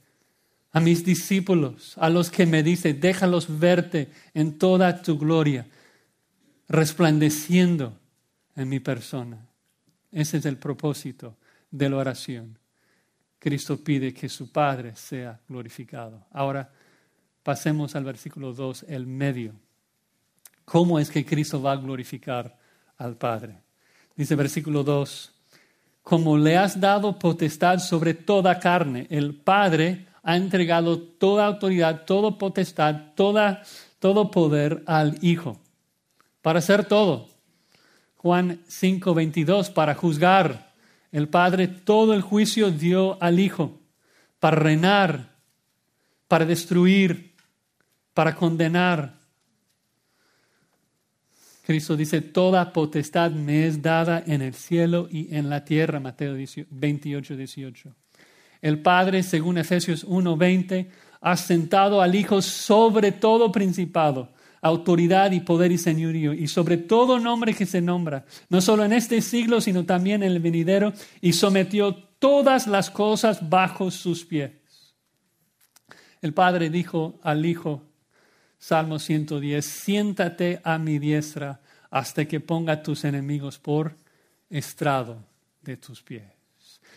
A mis discípulos, a los que me dice, déjalos verte en toda tu gloria, resplandeciendo en mi persona. Ese es el propósito de la oración. Cristo pide que su Padre sea glorificado. Ahora pasemos al versículo 2, el medio. ¿Cómo es que Cristo va a glorificar al Padre? Dice versículo 2, como le has dado potestad sobre toda carne, el Padre ha entregado toda autoridad, toda potestad, toda, todo poder al Hijo, para hacer todo. Juan 5, 22, para juzgar, el Padre todo el juicio dio al Hijo para reinar, para destruir, para condenar. Cristo dice, toda potestad me es dada en el cielo y en la tierra, Mateo 28, 18. El Padre, según Efesios 1, 20, ha sentado al Hijo sobre todo principado autoridad y poder y señorío, y sobre todo nombre que se nombra, no solo en este siglo, sino también en el venidero, y sometió todas las cosas bajo sus pies. El Padre dijo al Hijo, Salmo 110, siéntate a mi diestra hasta que ponga tus enemigos por estrado de tus pies.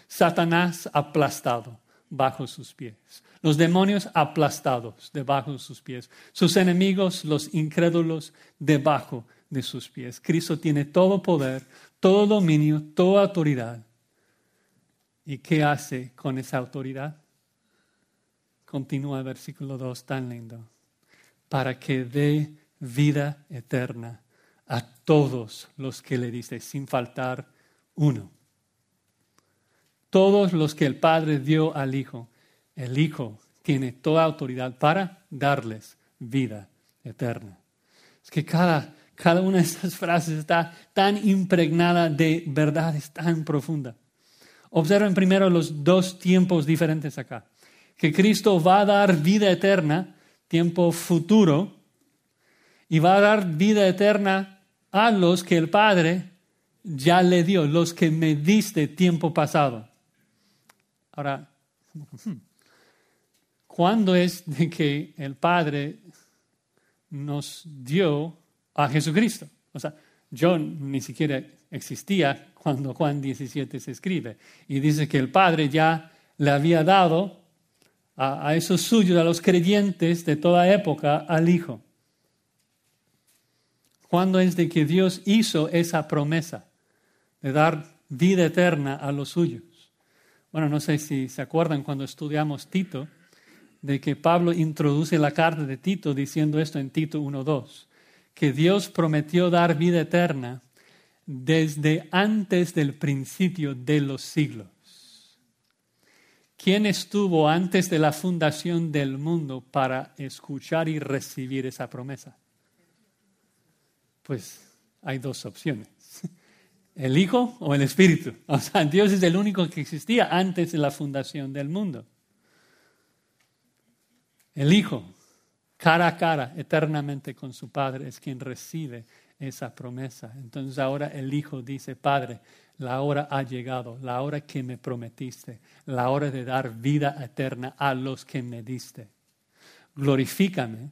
Satanás aplastado bajo sus pies los demonios aplastados debajo de sus pies, sus enemigos, los incrédulos, debajo de sus pies. Cristo tiene todo poder, todo dominio, toda autoridad. ¿Y qué hace con esa autoridad? Continúa el versículo 2 tan lindo. Para que dé vida eterna a todos los que le dice, sin faltar uno. Todos los que el Padre dio al Hijo el Hijo tiene toda autoridad para darles vida eterna. Es que cada, cada una de estas frases está tan impregnada de verdades tan profunda. Observen primero los dos tiempos diferentes acá. Que Cristo va a dar vida eterna, tiempo futuro, y va a dar vida eterna a los que el Padre ya le dio, los que me diste tiempo pasado. Ahora, hmm, ¿Cuándo es de que el Padre nos dio a Jesucristo? O sea, yo ni siquiera existía cuando Juan 17 se escribe. Y dice que el Padre ya le había dado a, a esos suyos, a los creyentes de toda época, al Hijo. ¿Cuándo es de que Dios hizo esa promesa de dar vida eterna a los suyos? Bueno, no sé si se acuerdan cuando estudiamos Tito, de que Pablo introduce la carta de Tito diciendo esto en Tito 1.2, que Dios prometió dar vida eterna desde antes del principio de los siglos. ¿Quién estuvo antes de la fundación del mundo para escuchar y recibir esa promesa? Pues hay dos opciones. El Hijo o el Espíritu. O sea, Dios es el único que existía antes de la fundación del mundo. El Hijo, cara a cara, eternamente con su Padre, es quien recibe esa promesa. Entonces ahora el Hijo dice, Padre, la hora ha llegado, la hora que me prometiste, la hora de dar vida eterna a los que me diste. Glorifícame,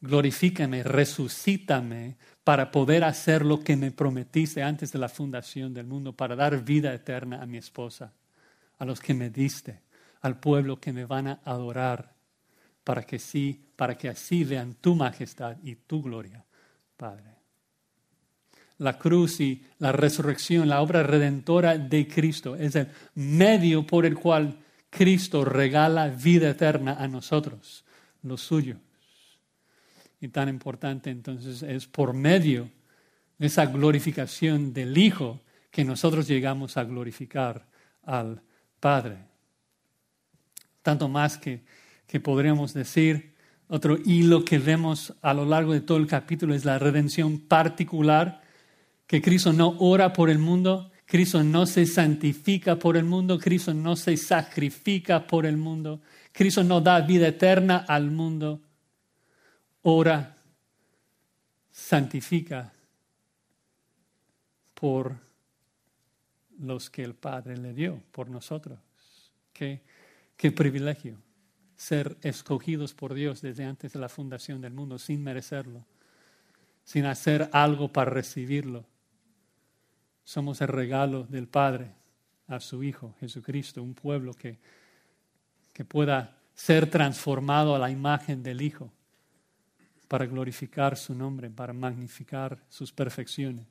glorifícame, resucítame para poder hacer lo que me prometiste antes de la fundación del mundo, para dar vida eterna a mi esposa, a los que me diste, al pueblo que me van a adorar para que sí, para que así vean tu majestad y tu gloria, Padre. La cruz y la resurrección, la obra redentora de Cristo, es el medio por el cual Cristo regala vida eterna a nosotros, los suyos. Y tan importante entonces es por medio de esa glorificación del Hijo que nosotros llegamos a glorificar al Padre. Tanto más que que podríamos decir. Otro hilo que vemos a lo largo de todo el capítulo es la redención particular, que Cristo no ora por el mundo, Cristo no se santifica por el mundo, Cristo no se sacrifica por el mundo, Cristo no da vida eterna al mundo. Ora, santifica por los que el Padre le dio, por nosotros. Qué, qué privilegio ser escogidos por Dios desde antes de la fundación del mundo sin merecerlo, sin hacer algo para recibirlo somos el regalo del Padre a su Hijo, Jesucristo, un pueblo que, que pueda ser transformado a la imagen del Hijo para glorificar su nombre, para magnificar sus perfecciones.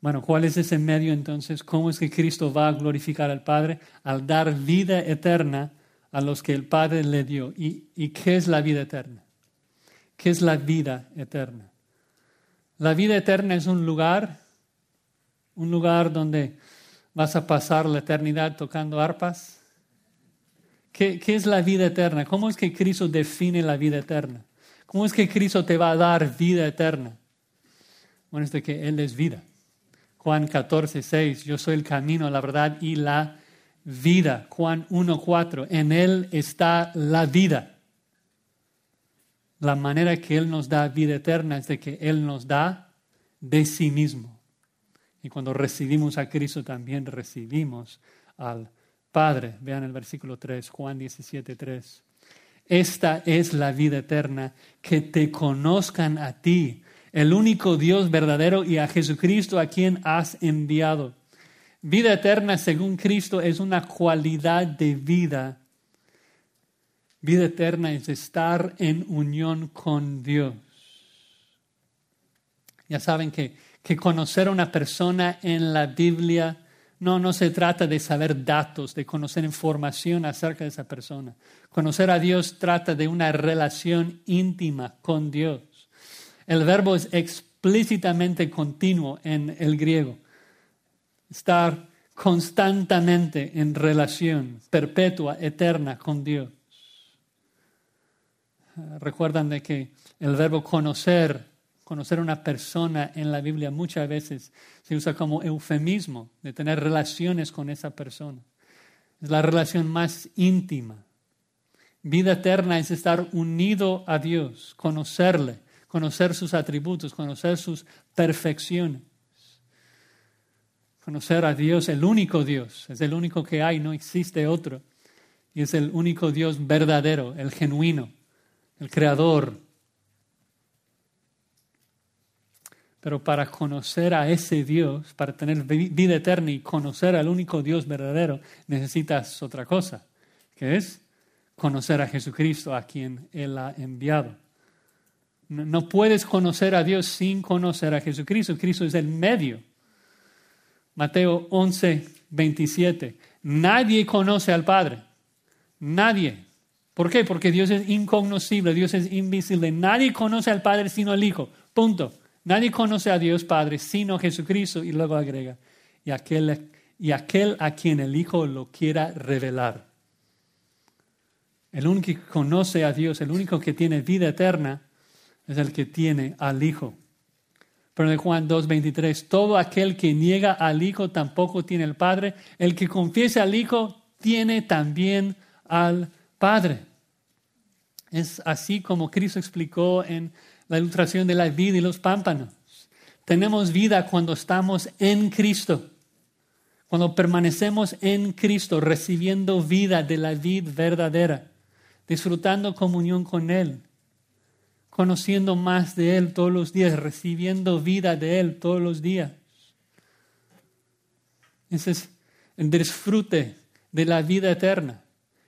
Bueno, ¿cuál es ese medio entonces? ¿Cómo es que Cristo va a glorificar al Padre? Al dar vida eterna a los que el Padre le dio. ¿Y, y qué es la vida eterna? ¿Qué es la vida eterna? La vida eterna es un lugar, un lugar donde vas a pasar la eternidad tocando arpas. ¿Qué, es la vida eterna? ¿Cómo es que Cristo define la vida eterna? ¿Cómo es que Cristo te va a dar vida eterna? Bueno, es de que Él es vida. Juan 14, 6, yo soy el camino, la verdad y la vida. Juan 1, 4, en Él está la vida la manera que Él nos da vida eterna es de que Él nos da de sí mismo. Y cuando recibimos a Cristo también recibimos al Padre. Vean el versículo 3, Juan 17, 3. Esta es la vida eterna, que te conozcan a ti, el único Dios verdadero, y a Jesucristo a quien has enviado. Vida eterna según Cristo es una cualidad de vida Vida eterna es estar en unión con Dios. Ya saben que, que conocer a una persona en la Biblia no, no se trata de saber datos, de conocer información acerca de esa persona. Conocer a Dios trata de una relación íntima con Dios. El verbo es explícitamente continuo en el griego. Estar constantemente en relación perpetua, eterna con Dios recuerdan de que el verbo conocer, conocer a una persona en la Biblia muchas veces se usa como eufemismo de tener relaciones con esa persona. Es la relación más íntima. Vida eterna es estar unido a Dios, conocerle, conocer sus atributos, conocer sus perfecciones. Conocer a Dios, el único Dios, es el único que hay, no existe otro. Y es el único Dios verdadero, el genuino el Creador. Pero para conocer a ese Dios, para tener vida eterna y conocer al único Dios verdadero, necesitas otra cosa, que es conocer a Jesucristo, a quien Él ha enviado. No puedes conocer a Dios sin conocer a Jesucristo. Cristo es el medio. Mateo 11, 27. Nadie conoce al Padre. Nadie. ¿Por qué? Porque Dios es incognoscible, Dios es invisible. Nadie conoce al Padre sino al Hijo. Punto. Nadie conoce a Dios Padre sino Jesucristo. Y luego agrega, y aquel, y aquel a quien el Hijo lo quiera revelar. El único que conoce a Dios, el único que tiene vida eterna, es el que tiene al Hijo. Pero en Juan 2.23, todo aquel que niega al Hijo tampoco tiene el Padre. El que confiese al Hijo tiene también al Padre. Es así como Cristo explicó en la ilustración de la vida y los pámpanos. Tenemos vida cuando estamos en Cristo, cuando permanecemos en Cristo, recibiendo vida de la vida verdadera, disfrutando comunión con Él, conociendo más de Él todos los días, recibiendo vida de Él todos los días. Ese es el disfrute de la vida eterna,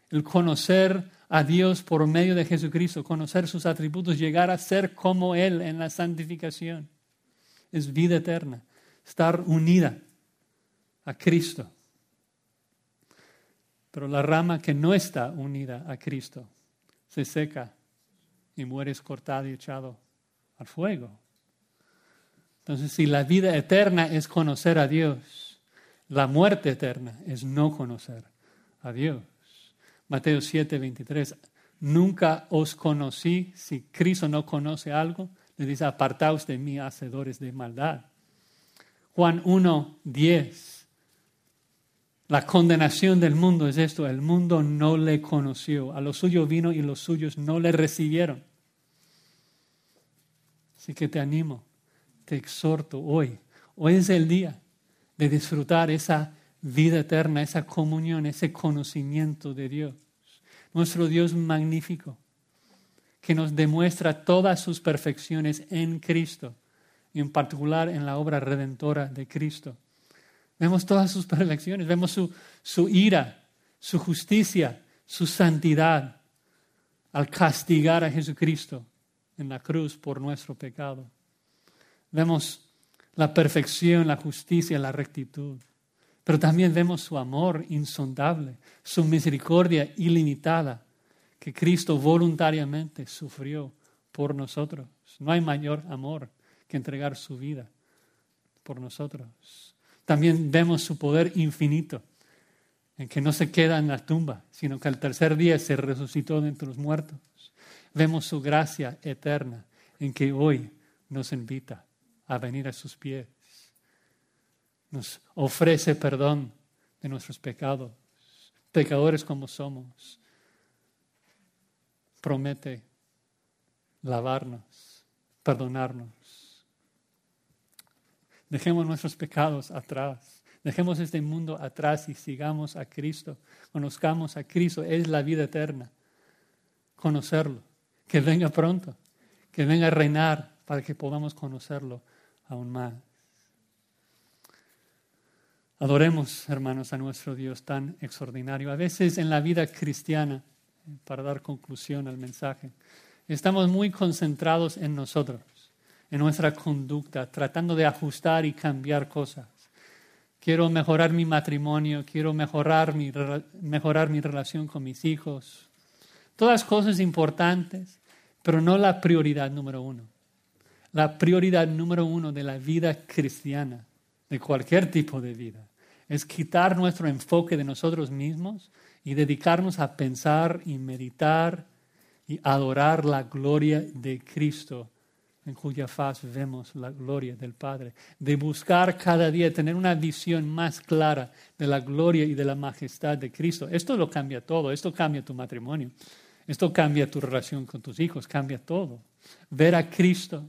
el conocer a Dios por medio de Jesucristo, conocer sus atributos, llegar a ser como Él en la santificación. Es vida eterna, estar unida a Cristo. Pero la rama que no está unida a Cristo se seca y muere cortado y echado al fuego. Entonces, si la vida eterna es conocer a Dios, la muerte eterna es no conocer a Dios. Mateo 7, 23. Nunca os conocí. Si Cristo no conoce algo, le dice, apartaos de mí, hacedores de maldad. Juan 1, 10. La condenación del mundo es esto, el mundo no le conoció, a los suyos vino y los suyos no le recibieron. Así que te animo, te exhorto hoy, hoy es el día de disfrutar esa vida eterna, esa comunión, ese conocimiento de Dios. Nuestro Dios magnífico, que nos demuestra todas sus perfecciones en Cristo y en particular en la obra redentora de Cristo. Vemos todas sus perfecciones, vemos su, su ira, su justicia, su santidad al castigar a Jesucristo en la cruz por nuestro pecado. Vemos la perfección, la justicia, la rectitud. Pero también vemos su amor insondable, su misericordia ilimitada, que Cristo voluntariamente sufrió por nosotros. No hay mayor amor que entregar su vida por nosotros. También vemos su poder infinito, en que no se queda en la tumba, sino que al tercer día se resucitó de entre los muertos. Vemos su gracia eterna, en que hoy nos invita a venir a sus pies nos ofrece perdón de nuestros pecados, pecadores como somos. Promete lavarnos, perdonarnos. Dejemos nuestros pecados atrás. Dejemos este mundo atrás y sigamos a Cristo. Conozcamos a Cristo. Es la vida eterna. Conocerlo. Que venga pronto. Que venga a reinar para que podamos conocerlo aún más. Adoremos, hermanos, a nuestro Dios tan extraordinario. A veces en la vida cristiana, para dar conclusión al mensaje, estamos muy concentrados en nosotros, en nuestra conducta, tratando de ajustar y cambiar cosas. Quiero mejorar mi matrimonio, quiero mejorar mi, mejorar mi relación con mis hijos. Todas cosas importantes, pero no la prioridad número uno. La prioridad número uno de la vida cristiana, de cualquier tipo de vida, es quitar nuestro enfoque de nosotros mismos y dedicarnos a pensar y meditar y adorar la gloria de Cristo, en cuya faz vemos la gloria del Padre. De buscar cada día tener una visión más clara de la gloria y de la majestad de Cristo. Esto lo cambia todo, esto cambia tu matrimonio, esto cambia tu relación con tus hijos, cambia todo. Ver a Cristo,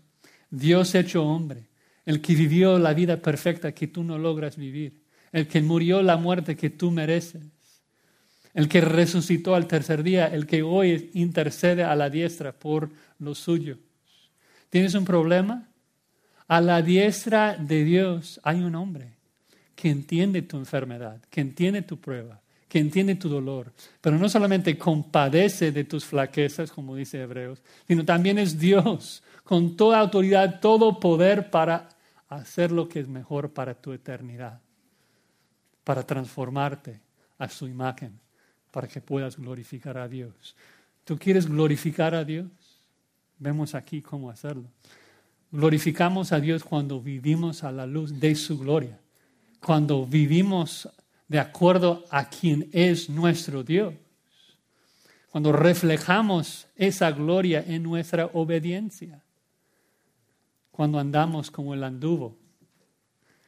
Dios hecho hombre, el que vivió la vida perfecta que tú no logras vivir el que murió la muerte que tú mereces, el que resucitó al tercer día, el que hoy intercede a la diestra por lo suyo. ¿Tienes un problema? A la diestra de Dios hay un hombre que entiende tu enfermedad, que entiende tu prueba, que entiende tu dolor, pero no solamente compadece de tus flaquezas, como dice Hebreos, sino también es Dios con toda autoridad, todo poder para hacer lo que es mejor para tu eternidad para transformarte a su imagen, para que puedas glorificar a Dios. ¿Tú quieres glorificar a Dios? Vemos aquí cómo hacerlo. Glorificamos a Dios cuando vivimos a la luz de su gloria, cuando vivimos de acuerdo a quien es nuestro Dios, cuando reflejamos esa gloria en nuestra obediencia, cuando andamos como el anduvo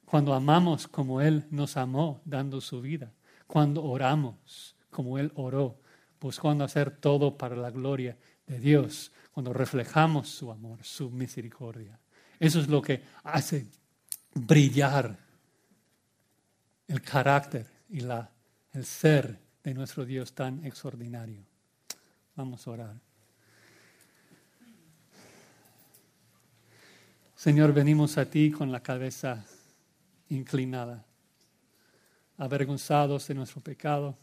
cuando amamos como Él nos amó dando su vida, cuando oramos como Él oró, buscando hacer todo para la gloria de Dios, cuando reflejamos su amor, su misericordia. Eso es lo que hace brillar el carácter y la, el ser de nuestro Dios tan extraordinario. Vamos a orar. Señor, venimos a ti con la cabeza inclinada, avergonzados de nuestro pecado,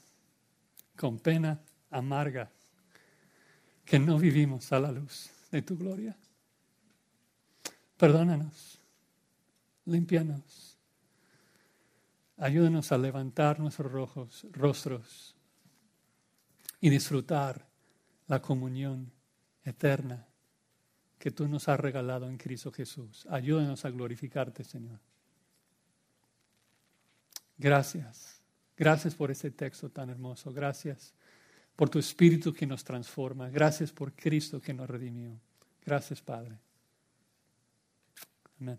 con pena amarga, que no vivimos a la luz de tu gloria. Perdónanos, limpianos, ayúdanos a levantar nuestros rojos, rostros y disfrutar la comunión eterna que tú nos has regalado en Cristo Jesús. Ayúdanos a glorificarte, Señor. Gracias. Gracias por ese texto tan hermoso. Gracias por tu Espíritu que nos transforma. Gracias por Cristo que nos redimió. Gracias, Padre. Amén.